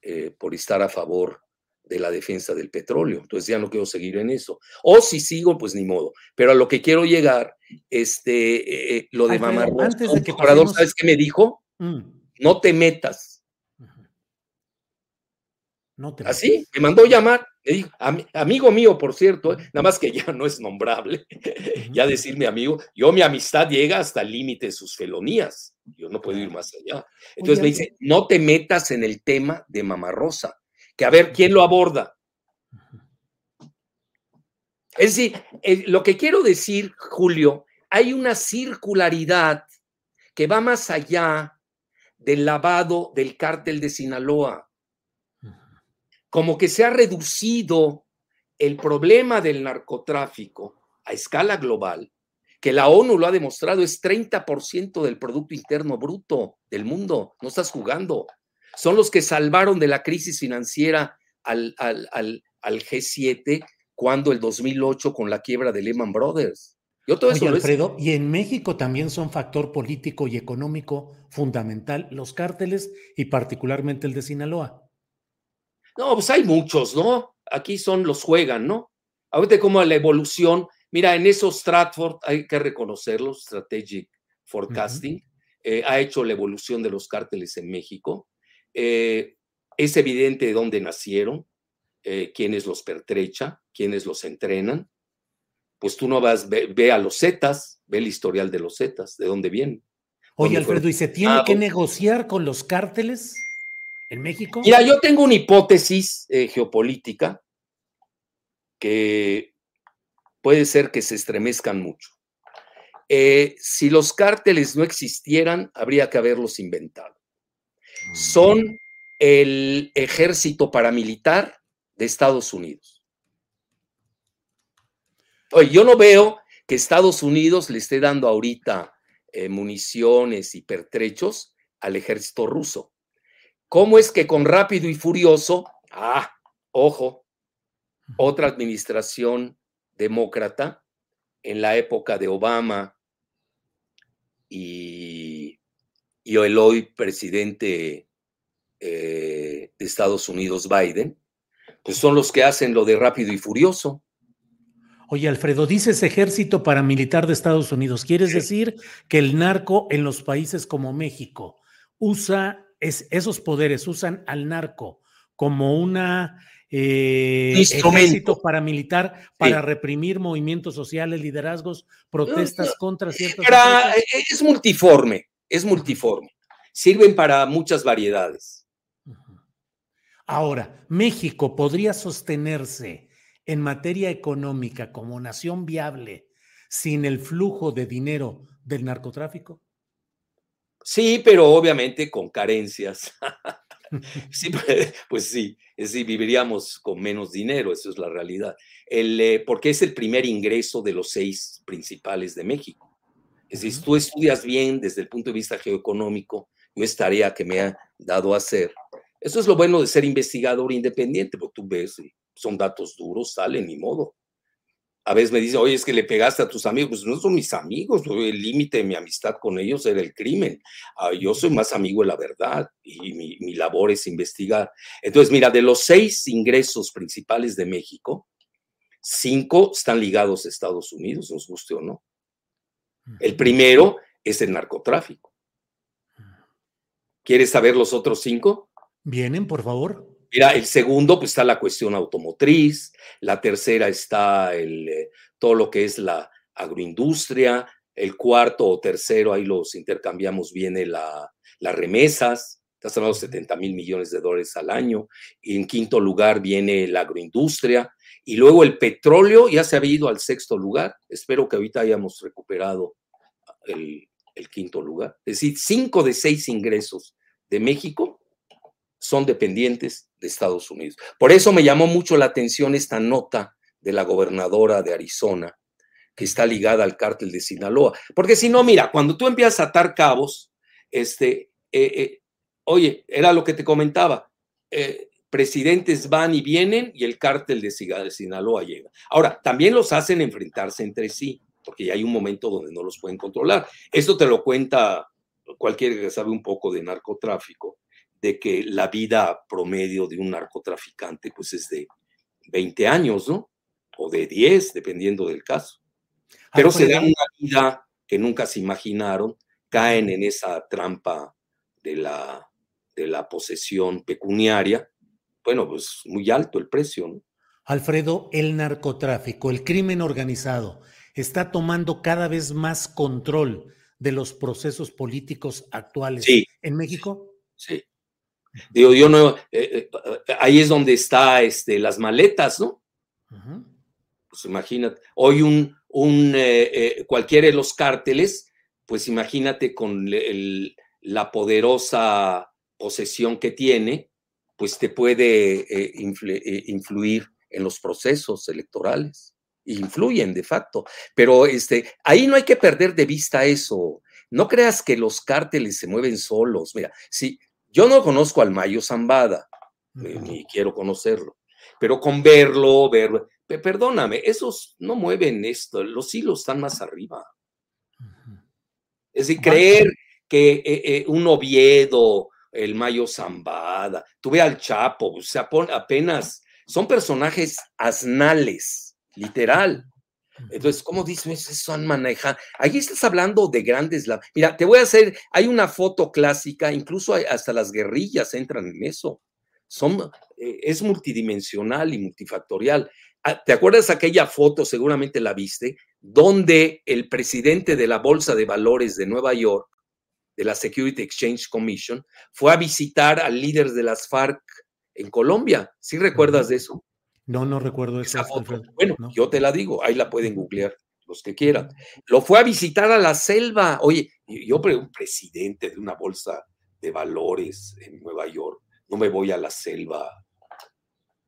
eh, por estar a favor de la defensa del petróleo. Entonces ya no quiero seguir en eso. O si sigo, pues ni modo. Pero a lo que quiero llegar, este, eh, lo de Mamá Antes de que ¿sabes qué me dijo? Mm no te metas. No te Así, me mandó llamar, me dijo, amigo mío, por cierto, ¿eh? nada más que ya no es nombrable, ya decirme amigo, yo mi amistad llega hasta el límite de sus felonías, yo no puedo ir más allá. Entonces me dice, no te metas en el tema de Mamá Rosa, que a ver quién lo aborda. Es decir, eh, lo que quiero decir, Julio, hay una circularidad que va más allá del lavado del cártel de Sinaloa. Como que se ha reducido el problema del narcotráfico a escala global, que la ONU lo ha demostrado, es 30% del Producto Interno Bruto del mundo. No estás jugando. Son los que salvaron de la crisis financiera al, al, al, al G7 cuando el 2008 con la quiebra de Lehman Brothers. Yo todo eso Alfredo, y en México también son factor político y económico fundamental los cárteles y particularmente el de Sinaloa. No, pues hay muchos, ¿no? Aquí son los juegan, ¿no? Ahorita como la evolución, mira, en esos Stratford hay que reconocerlo, Strategic Forecasting, eh, ha hecho la evolución de los cárteles en México. Eh, es evidente de dónde nacieron, eh, quiénes los pertrecha, quiénes los entrenan pues tú no vas, ve, a los Zetas, ve el historial de los Zetas, de dónde vienen. Oye, Alfredo, ¿y se tiene que negociar con los cárteles en México? Mira, yo tengo una hipótesis eh, geopolítica que puede ser que se estremezcan mucho. Eh, si los cárteles no existieran, habría que haberlos inventado. Mm. Son el ejército paramilitar de Estados Unidos. Oye, yo no veo que Estados Unidos le esté dando ahorita eh, municiones y pertrechos al ejército ruso. ¿Cómo es que con rápido y furioso, ah, ojo, otra administración demócrata en la época de Obama y, y el hoy presidente eh, de Estados Unidos, Biden, pues son los que hacen lo de rápido y furioso. Oye, Alfredo, dices ejército paramilitar de Estados Unidos. ¿Quieres decir que el narco en los países como México usa esos poderes, usan al narco como una eh, ejército paramilitar para reprimir movimientos sociales, liderazgos, protestas contra ciertas. es multiforme, es multiforme. Sirven para muchas variedades. Ahora, México podría sostenerse en materia económica como nación viable sin el flujo de dinero del narcotráfico? Sí, pero obviamente con carencias. *laughs* sí, pues, pues sí, sí, viviríamos con menos dinero, eso es la realidad. El, eh, porque es el primer ingreso de los seis principales de México. Es decir, si tú estudias bien desde el punto de vista geoeconómico, no es tarea que me ha dado a hacer. Eso es lo bueno de ser investigador independiente, porque tú ves, son datos duros, salen, ni modo a veces me dice, oye, es que le pegaste a tus amigos. Pues no son mis amigos, el límite de mi amistad con ellos era el crimen. Ah, yo soy más amigo de la verdad y mi, labor es investigar. Entonces, mira, de los seis ingresos principales de México, cinco están ligados a Estados Unidos, nos guste o no. El primero es el narcotráfico. ¿Quieres saber los otros cinco? Vienen, por favor. Mira, el segundo, pues está la cuestión automotriz, la tercera está el, eh, todo lo que es la agroindustria, el cuarto o tercero, ahí los intercambiamos, viene la, las remesas, estás hablando de 70 mil millones de dólares al año, y en quinto lugar viene la agroindustria, y luego el petróleo ya se ha ido al sexto lugar, espero que ahorita hayamos recuperado el, el quinto lugar, es decir, cinco de seis ingresos de México son dependientes de Estados Unidos. Por eso me llamó mucho la atención esta nota de la gobernadora de Arizona, que está ligada al cártel de Sinaloa. Porque si no, mira, cuando tú empiezas a atar cabos, este, eh, eh, oye, era lo que te comentaba, eh, presidentes van y vienen y el cártel de Sinaloa llega. Ahora, también los hacen enfrentarse entre sí, porque ya hay un momento donde no los pueden controlar. Esto te lo cuenta cualquiera que sabe un poco de narcotráfico de que la vida promedio de un narcotraficante pues es de 20 años, ¿no? O de 10, dependiendo del caso. Pero se dan una vida que nunca se imaginaron, caen en esa trampa de la, de la posesión pecuniaria. Bueno, pues muy alto el precio, ¿no? Alfredo, el narcotráfico, el crimen organizado, está tomando cada vez más control de los procesos políticos actuales en México. Sí. Digo, yo no, eh, eh, ahí es donde está este, las maletas, ¿no? Pues imagínate, hoy un, un eh, cualquiera de los cárteles, pues imagínate con la poderosa posesión que tiene, pues te puede influir en los procesos electorales. Influyen de facto. Pero este, ahí no hay que perder de vista eso. No creas que los cárteles se mueven solos. Mira, si, yo no conozco al Mayo Zambada, ni quiero conocerlo, pero con verlo, verlo, perdóname, esos no mueven esto, los hilos están más arriba. Es decir, creer que eh, eh, un Oviedo, el Mayo Zambada, tuve al Chapo, o sea, apenas son personajes asnales, literal. Entonces, ¿cómo dices eso han manejado? Ahí estás hablando de grandes. Mira, te voy a hacer, hay una foto clásica, incluso hasta las guerrillas entran en eso. Son, eh, es multidimensional y multifactorial. Ah, ¿Te acuerdas aquella foto, seguramente la viste, donde el presidente de la Bolsa de Valores de Nueva York, de la Security Exchange Commission, fue a visitar al líder de las FARC en Colombia? ¿Sí recuerdas de eso? No, no recuerdo esa foto. Bueno, yo te la digo, ahí la pueden googlear los que quieran. Lo fue a visitar a la selva. Oye, yo un presidente de una bolsa de valores en Nueva York, no me voy a la selva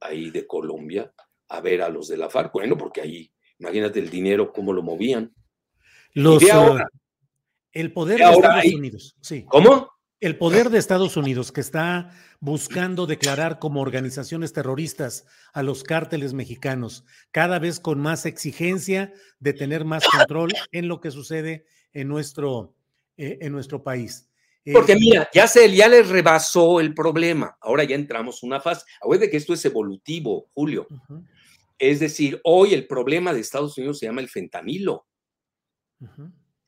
ahí de Colombia a ver a los de la FARC. Bueno, porque ahí, imagínate el dinero, cómo lo movían. Los, eh, el poder de Estados Unidos. Sí. ¿Cómo? El poder de Estados Unidos, que está buscando declarar como organizaciones terroristas a los cárteles mexicanos, cada vez con más exigencia de tener más control en lo que sucede en nuestro, eh, en nuestro país. Eh, Porque mira, ya, se, ya les rebasó el problema. Ahora ya entramos una fase. de que esto es evolutivo, Julio. Es decir, hoy el problema de Estados Unidos se llama el fentanilo.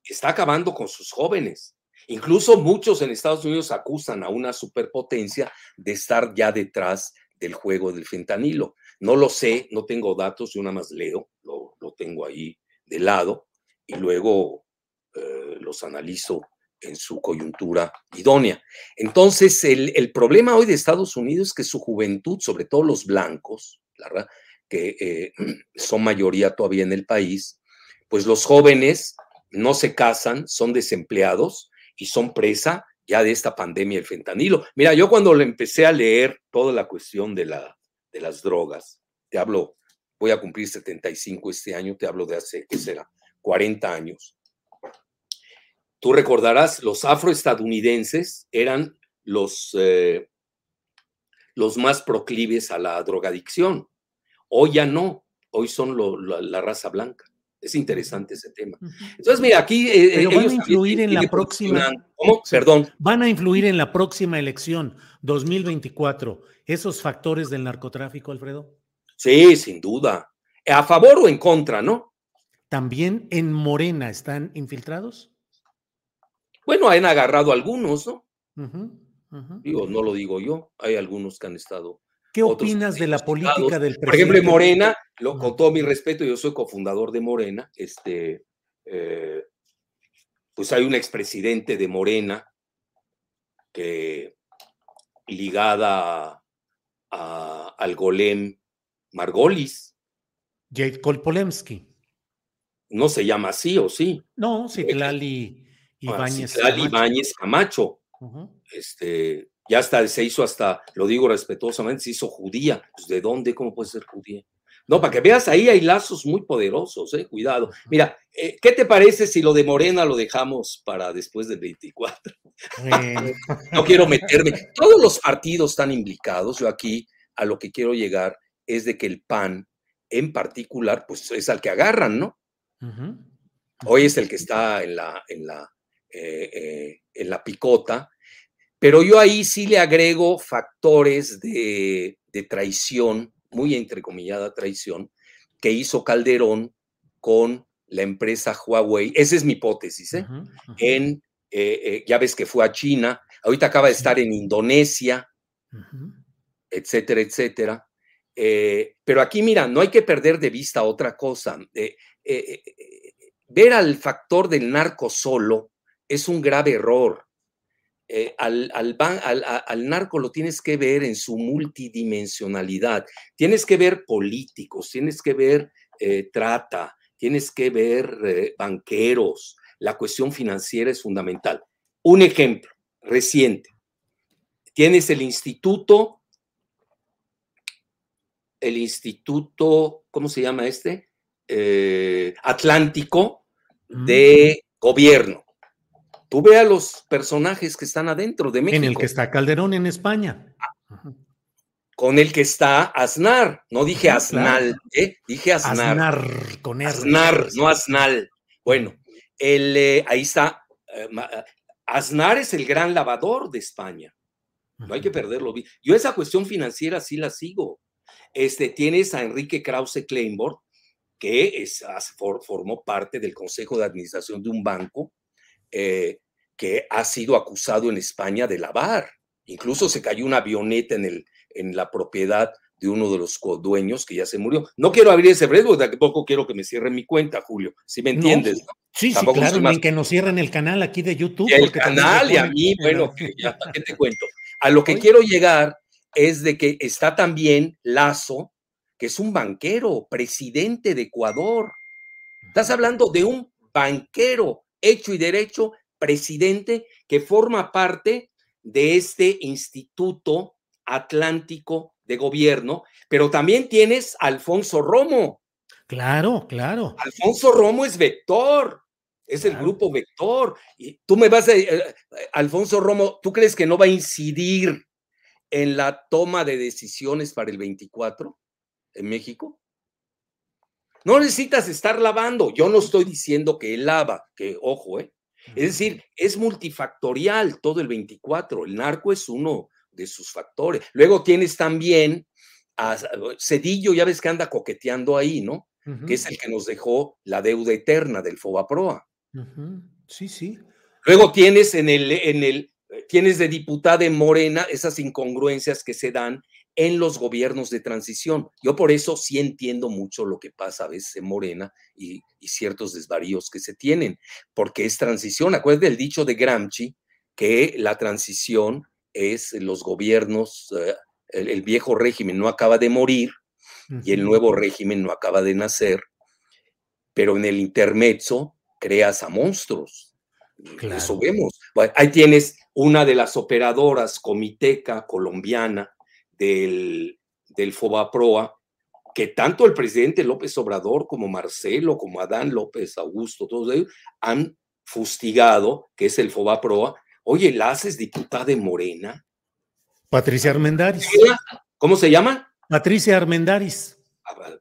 Está acabando con sus jóvenes. Incluso muchos en Estados Unidos acusan a una superpotencia de estar ya detrás del juego del fentanilo. No lo sé, no tengo datos, yo nada más leo, lo, tengo ahí de lado y luego eh, los analizo en su coyuntura idónea. Entonces, el, problema hoy de Estados Unidos es que su juventud, sobre todo los blancos, que eh, *clears throat* son mayoría todavía en el país, pues los jóvenes no se casan, son desempleados, y son presa ya de esta pandemia del fentanilo. Mira, yo cuando le empecé a leer toda la cuestión de, la, de las drogas, te hablo, voy a cumplir 75 este año, te hablo de hace, ¿qué será? 40 años. tú recordarás, los afroestadounidenses eran los, eh, los más proclives a la drogadicción. Hoy ya no, hoy son la, raza blanca. Es interesante ese tema. Entonces, mira, aquí... Eh, van a influir en la próxima... ¿Cómo? Perdón. Van a influir en la próxima elección 2024 esos factores del narcotráfico, Alfredo. Sí, sin duda. ¿A favor o en contra, no? ¿También en Morena están infiltrados? Bueno, han agarrado algunos, ¿no? Digo, no lo digo yo, hay algunos que han estado. ¿Qué opinas de la política del presidente? Por ejemplo, en Morena, lo, con todo mi respeto, yo soy cofundador de Morena, este, eh, pues hay un expresidente de Morena que ligada al golem Margolis. Jade Kolpolemsky. No se llama así, ¿o sí? No, Citlali Ibáñez Citlali Ibáñez Camacho. Este, ya hasta se hizo hasta, lo digo respetuosamente, se hizo judía. Pues, ¿De dónde? ¿Cómo puede ser judía? No, para que veas, ahí hay lazos muy poderosos, eh, cuidado. Mira, eh, ¿qué te parece si lo de Morena lo dejamos para después del 24? *laughs* no quiero meterme. Todos los partidos están implicados. Yo aquí a lo que quiero llegar es de que el PAN, en particular, pues es al que agarran, ¿no? Hoy es el que está en la, en la, eh, en la picota, pero yo ahí sí le agrego factores de, de traición muy entrecomillada traición que hizo Calderón con la empresa Huawei. Esa es mi hipótesis, ¿eh? En, eh, eh, ya ves que fue a China, ahorita acaba de estar en Indonesia, etcétera, etcétera. pero aquí, mira, no hay que perder de vista otra cosa. ver al factor del narco solo es un grave error. Eh, al, al, narco lo tienes que ver en su multidimensionalidad. Tienes que ver políticos, tienes que ver eh, trata, tienes que ver eh, banqueros. La cuestión financiera es fundamental. Un ejemplo reciente. Tienes el instituto, el instituto, ¿cómo se llama este? Atlántico de gobierno Tú ve a los personajes que están adentro de México. En el que está Calderón en España. Con el que está Aznar. No dije Aznal, ¿eh? Dije Aznar. Aznar, con R. Aznar, no Aznal. Bueno, el, eh, ahí está. Eh, Aznar es el gran lavador de España. No hay que perderlo. Yo esa cuestión financiera sí la sigo. Este, tienes a Enrique Krause Kleinborg, que es, formó parte del Consejo de Administración de un banco, eh, que ha sido acusado en España de lavar. Incluso se cayó una avioneta en, el, en la propiedad de uno de los dueños que ya se murió. No quiero abrir ese porque tampoco quiero que me cierren mi cuenta, Julio, si me entiendes. Sí, sí, claro, que nos cierren el canal aquí de YouTube. el canal y a mí, bueno, ya, *laughs* ¿qué te cuento? A lo que quiero llegar es de que está también Lazo, que es un banquero, presidente de Ecuador. Estás hablando de un banquero hecho y derecho, presidente que forma parte de este Instituto Atlántico de Gobierno, pero también tienes a Alfonso Romo. Claro, claro. Alfonso Romo es vector, es el grupo vector. Y tú me vas a, eh, eh, Alfonso Romo, ¿tú crees que no va a incidir en la toma de decisiones para el 24 en México? No necesitas estar lavando. Yo no estoy diciendo que él lava, que ojo, ¿eh? Es decir, es multifactorial todo el 24. El narco es uno de sus factores. Luego tienes también a Cedillo, ya ves que anda coqueteando ahí, ¿no? Que es el que nos dejó la deuda eterna del Fobaproa. Sí, sí. Luego tienes en el, en el, tienes de diputada en Morena esas incongruencias que se dan en los gobiernos de transición. Yo por eso sí entiendo mucho lo que pasa a veces en Morena y, ciertos desvaríos que se tienen, porque es transición. Acuérdate del dicho de Gramsci, que la transición es los gobiernos, eh, el, viejo régimen no acaba de morir y el nuevo régimen no acaba de nacer, pero en el intermezzo creas a monstruos. Eso vemos. ahí tienes una de las operadoras comiteca colombiana, del, del FOBAPROA, que tanto el presidente López Obrador como Marcelo, como Adán López Augusto, todos ellos han fustigado, que es el Fobaproa. Oye, ¿la haces diputada de Morena? Patricia Armendaris. ¿Cómo se llama? Patricia Armendaris.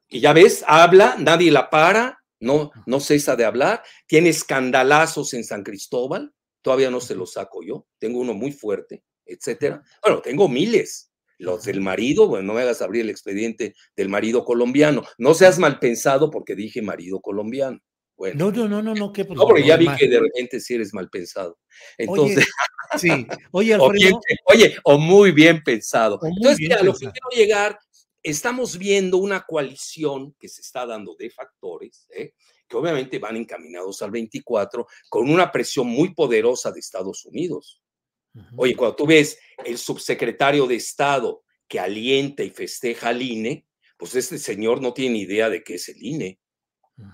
Y ya ves, habla, nadie la para, no, no cesa de hablar, tiene escandalazos en San Cristóbal, todavía no se los saco yo, tengo uno muy fuerte, etcétera. Bueno, tengo miles. Los del marido, bueno, no me hagas abrir el expediente del marido colombiano. No seas mal pensado porque dije marido colombiano. Bueno, no, no, no, no, no, ¿qué no, porque ya vi que de repente sí eres mal pensado. Entonces, oye, *laughs* sí, oye, *laughs* Alfredo. O oye, o muy bien pensado. Entonces, a lo que quiero llegar, estamos viendo una coalición que se está dando de factores, ¿eh? que obviamente van encaminados al 24 con una presión muy poderosa de Estados Unidos. Oye, cuando tú ves el subsecretario de Estado que alienta y festeja al INE, pues este señor no tiene idea de qué es el INE.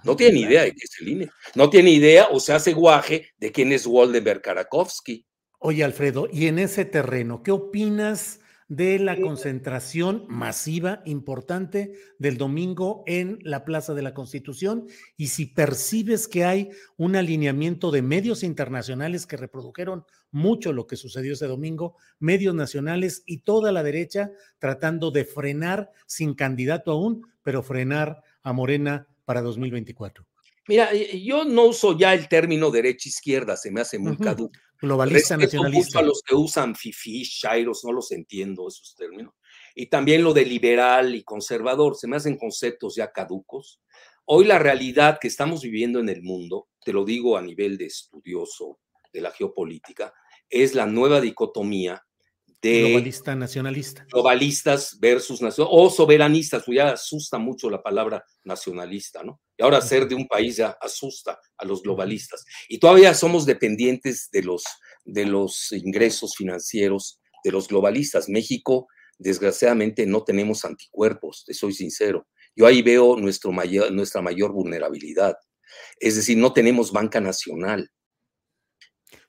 No tiene ni idea de qué es el INE. No tiene idea o se hace guaje de quién es Waldenberg Karakowski. Oye, Alfredo, y en ese terreno, ¿qué opinas de la concentración masiva, importante, del domingo en la Plaza de la Constitución y si percibes que hay un alineamiento de medios internacionales que reprodujeron mucho lo que sucedió ese domingo, medios nacionales y toda la derecha tratando de frenar, sin candidato aún, pero frenar a Morena para 2024. Mira, yo no uso ya el término derecha-izquierda, se me hace muy caduco. Globalista nacionalista. a los que usan fifi, shairos, no los entiendo esos términos. Y también lo de liberal y conservador, se me hacen conceptos ya caducos. Hoy la realidad que estamos viviendo en el mundo, te lo digo a nivel de estudioso de la geopolítica, es la nueva dicotomía de globalista nacionalista. Globalistas versus nacionalistas, o soberanistas, pues ya asusta mucho la palabra nacionalista, ¿no? Y ahora ser de un país ya asusta a los globalistas. Y todavía somos dependientes de los, de los ingresos financieros de los globalistas. México, desgraciadamente, no tenemos anticuerpos, te soy sincero. Yo ahí veo nuestro mayor, nuestra mayor vulnerabilidad. Es decir, no tenemos banca nacional.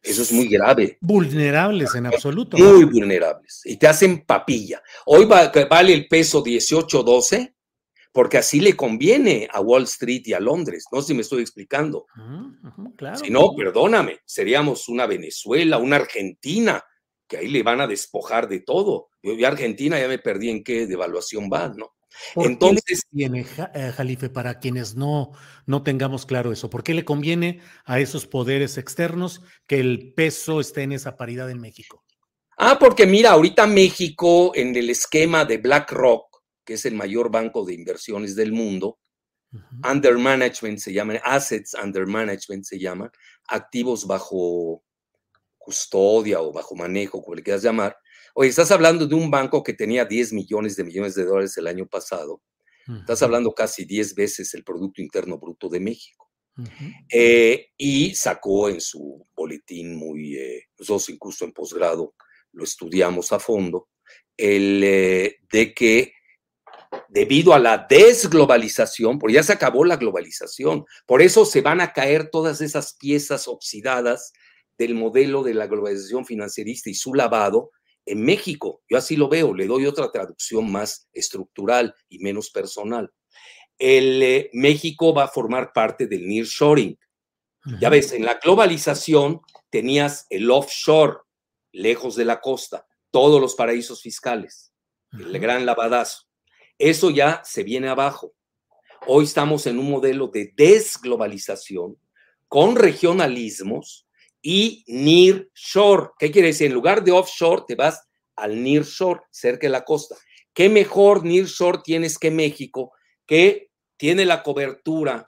Eso es muy grave. Vulnerables en absoluto. Muy vulnerables. Y te hacen papilla. Hoy vale el peso 18-12 porque así le conviene a Wall Street y a Londres. No sé si me estoy explicando. Si no, perdóname, seríamos una Venezuela, una Argentina, que ahí le van a despojar de todo. Yo vi Argentina, ya me perdí en qué devaluación va, ¿no? Entonces, qué le conviene, eh, Jalife, para quienes no, no tengamos claro eso? ¿Por qué le conviene a esos poderes externos que el peso esté en esa paridad en México? Ah, porque mira, ahorita México en el esquema de BlackRock, que es el mayor banco de inversiones del mundo, under management se llama, assets under management se llama, activos bajo custodia o bajo manejo, como le quieras llamar, Oye, estás hablando de un banco que tenía 10 millones de millones de dólares el año pasado. Estás hablando casi 10 veces el Producto Interno Bruto de México. Eh, y sacó en su boletín muy, eh, nosotros incluso en posgrado lo estudiamos a fondo, el eh, de que debido a la desglobalización, porque ya se acabó la globalización, por eso se van a caer todas esas piezas oxidadas del modelo de la globalización financierista y su lavado, en México. Yo así lo veo, le doy otra traducción más estructural y menos personal. El eh, México va a formar parte del nearshoring. Ya ves, en la globalización tenías el offshore, lejos de la costa, todos los paraísos fiscales, el gran lavadazo. Eso ya se viene abajo. Hoy estamos en un modelo de desglobalización con regionalismos y near shore. ¿Qué quiere decir? En lugar de offshore, te vas al near shore, cerca de la costa. ¿Qué mejor near shore tienes que México, que tiene la cobertura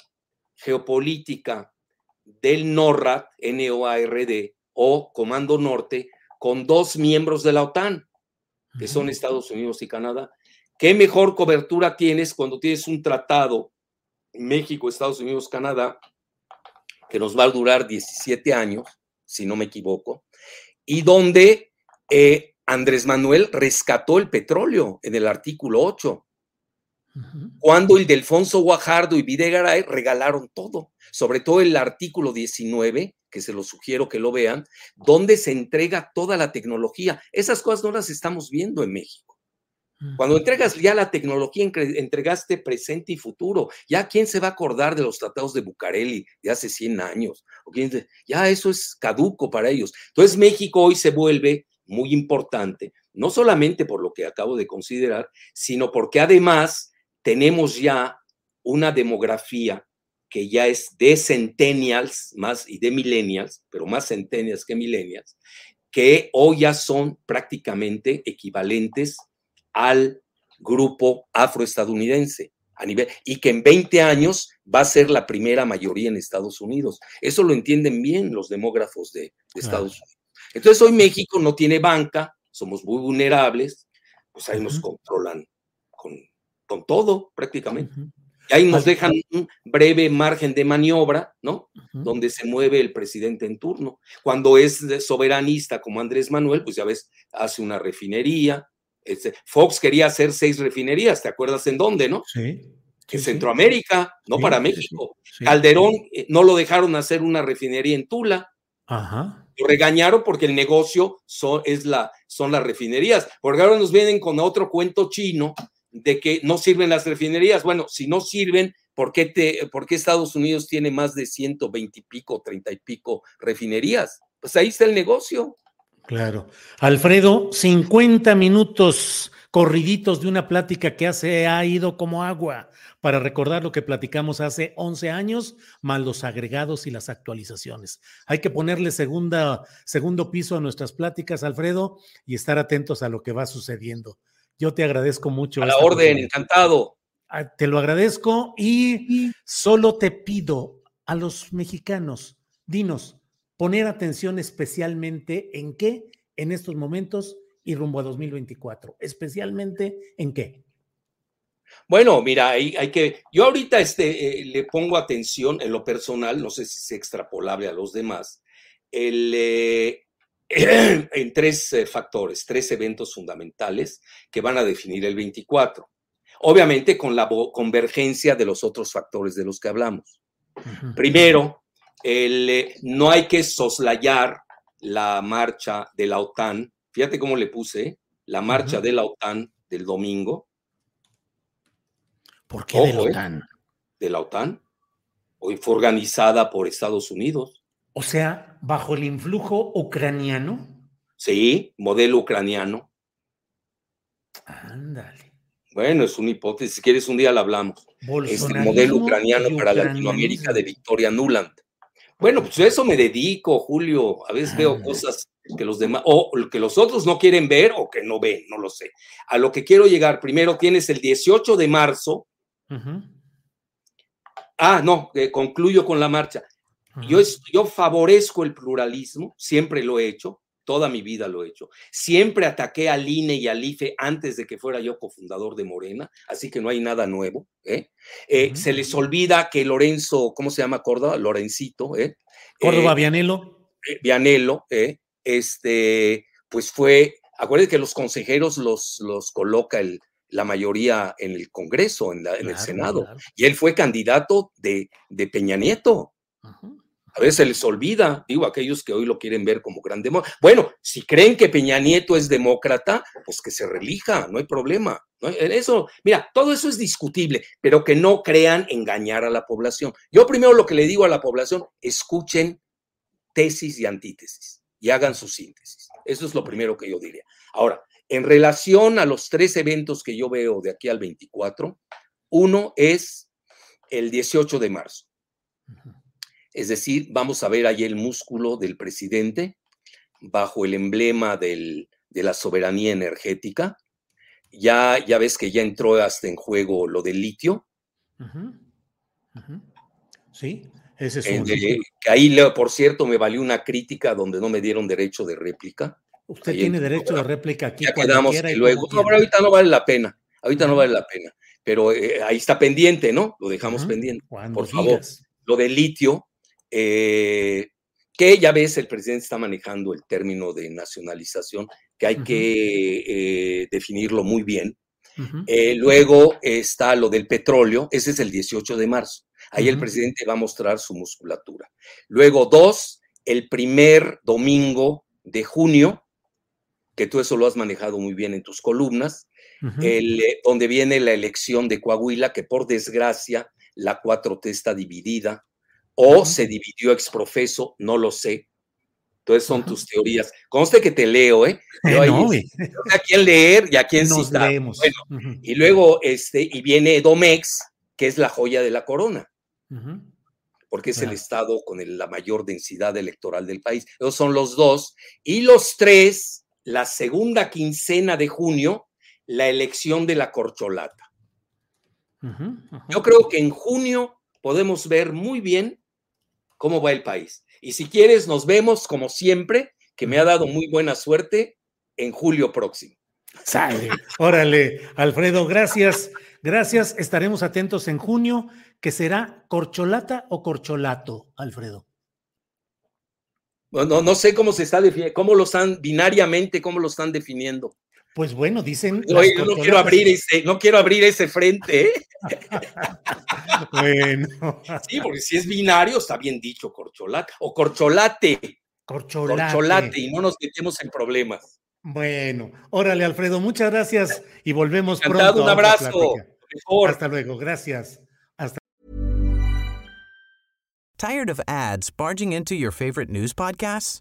geopolítica del NORAD, N-O-A-R-D, o Comando Norte, con dos miembros de la OTAN, que son Estados Unidos y Canadá? ¿Qué mejor cobertura tienes cuando tienes un tratado México, Estados Unidos, Canadá, que nos va a durar 17 años, si no me equivoco, y donde eh, Andrés Manuel rescató el petróleo en el artículo 8, cuando el Guajardo y Videgaray regalaron todo, sobre todo el artículo 19, que se lo sugiero que lo vean, donde se entrega toda la tecnología. Esas cosas no las estamos viendo en México. Mm. Cuando entregas ya la tecnología, entregaste presente y futuro. Ya quién se va a acordar de los tratados de Bucareli de hace 100 años. ¿O quién ya eso es caduco para ellos. Entonces México hoy se vuelve muy importante, no solamente por lo que acabo de considerar, sino porque además tenemos ya una demografía que ya es de centennials más y de millennials, pero más centennials que millennials, que hoy ya son prácticamente equivalentes al grupo afroestadounidense a nivel y que en 20 años va a ser la primera mayoría en Estados Unidos. Eso lo entienden bien los demógrafos de, Estados Unidos. Entonces hoy México no tiene banca, somos muy vulnerables, pues ahí nos controlan con, con todo prácticamente. Y ahí nos dejan un breve margen de maniobra, ¿no? Donde se mueve el presidente en turno. Cuando es soberanista como Andrés Manuel, pues ya ves, hace una refinería, este, Fox quería hacer seis refinerías, ¿te acuerdas en dónde, no? Sí. en Centroamérica, no para México. Calderón eh, no lo dejaron hacer una refinería en Tula. Ajá. Lo regañaron porque el negocio son, es la, son las refinerías. Porque ahora nos vienen con otro cuento chino de que no sirven las refinerías. Bueno, si no sirven, ¿por qué, te, por qué Estados Unidos tiene más de 120 y pico, 30 y pico refinerías? Pues ahí está el negocio. Claro. Alfredo, 50 minutos corriditos de una plática que hace, ha ido como agua para recordar lo que platicamos hace 11 años, más los agregados y las actualizaciones. Hay que ponerle segunda, segundo piso a nuestras pláticas, Alfredo, y estar atentos a lo que va sucediendo. Yo te agradezco mucho. A la orden, encantado. Ah, te lo agradezco y solo te pido a los mexicanos, dinos, poner atención especialmente en qué en estos momentos y rumbo a 2024? Especialmente en qué? Bueno, mira, hay, hay que, yo ahorita este, eh, le pongo atención en lo personal, no sé si es extrapolable a los demás, el, eh, *clears throat* en tres eh, factores, tres eventos fundamentales que van a definir el 24. Obviamente con la convergencia de los otros factores de los que hablamos. Primero, eh, no hay que soslayar la marcha de la OTAN. Fíjate cómo le puse la marcha de la OTAN del domingo. ¿Por qué de la ¿eh? OTAN? De la OTAN. Hoy fue organizada por Estados Unidos. O sea, bajo el influjo ucraniano. Sí, modelo ucraniano. Ándale. Bueno, es una hipótesis. Si quieres, un día la hablamos. Es el modelo ucraniano para Latinoamérica de Victoria Nuland. Bueno, pues eso me dedico, Julio. A veces veo cosas que los demás, o que los otros no quieren ver o que no ven, no lo sé. A lo que quiero llegar, primero tienes el 18 de marzo. Ah, no, eh, concluyo con la marcha. yo, yo favorezco el pluralismo, siempre lo he hecho. Toda mi vida lo he hecho. Siempre ataqué al INE y al IFE antes de que fuera yo cofundador de Morena, así que no hay nada nuevo. ¿eh? Eh, se les olvida que Lorenzo, ¿cómo se llama Córdoba? Lorencito. ¿eh? Córdoba Vianelo. Vianelo, este, pues fue, acuérdense que los consejeros los, los coloca el, la mayoría en el Congreso, en, el Senado, y él fue candidato de, de Peña Nieto. A veces se les olvida, digo, aquellos que hoy lo quieren ver como gran demócrata. Bueno, si creen que Peña Nieto es demócrata, pues que se relija, no hay problema. Eso, mira, todo eso es discutible, pero que no crean engañar a la población. Yo primero lo que le digo a la población, escuchen tesis y antítesis y hagan su síntesis. Eso es lo primero que yo diría. Ahora, en relación a los tres eventos que yo veo de aquí al 24, uno es el 18 de marzo. Es decir, vamos a ver ahí el músculo del presidente bajo el emblema de la soberanía energética. Ya, ya ves que ya entró hasta en juego lo del litio. Sí, ese es un... que ahí, por cierto, me valió una crítica donde no me dieron derecho de réplica. Usted tiene derecho de réplica aquí. Ya quedamos y luego. No, pero ahorita no vale la pena. Ahorita no vale la pena. Pero eh, ahí está pendiente, ¿no? Lo dejamos pendiente. Por favor. Lo del litio, eh, que ya ves, el presidente está manejando el término de nacionalización, que hay que eh, definirlo muy bien. Eh, luego está lo del petróleo, ese es el 18 de marzo. Ahí el presidente va a mostrar su musculatura. Luego, dos, el primer domingo de junio, que tú eso lo has manejado muy bien en tus columnas, el, donde viene la elección de Coahuila, que por desgracia la 4T está dividida, o se dividió exprofeso, no lo sé. Entonces son tus teorías. Conste que te leo, ¿eh? *laughs* Yo a quién leer y a quién Nos citar. leemos. Bueno, y luego, este, y viene Domex, que es la joya de la corona, porque es el estado con el- la mayor densidad electoral del país. Esos son los dos. Y los tres, la segunda quincena de junio, la elección de la corcholata. Yo creo que en junio podemos ver muy bien cómo va el país. Y si quieres, nos vemos como siempre, que me ha dado muy buena suerte en julio próximo. Sale. Órale, Alfredo, gracias. Gracias. Estaremos atentos en junio, que será corcholata o corcholato, Alfredo. No, no, no sé cómo se está definiendo, cómo lo están binariamente, cómo lo están definiendo. Pues bueno, dicen. Oye, yo no quiero abrir ese, no quiero abrir ese frente, ¿eh? *laughs* Bueno, Sí, porque si es binario, está bien dicho, corcholata. O corcholate, corcholate. corcholate, y no nos metemos en problemas. Bueno, órale, Alfredo, muchas gracias y volvemos Encantado, pronto. un abrazo. Mejor. Hasta luego, gracias. Tired of ads barging into your favorite news podcasts?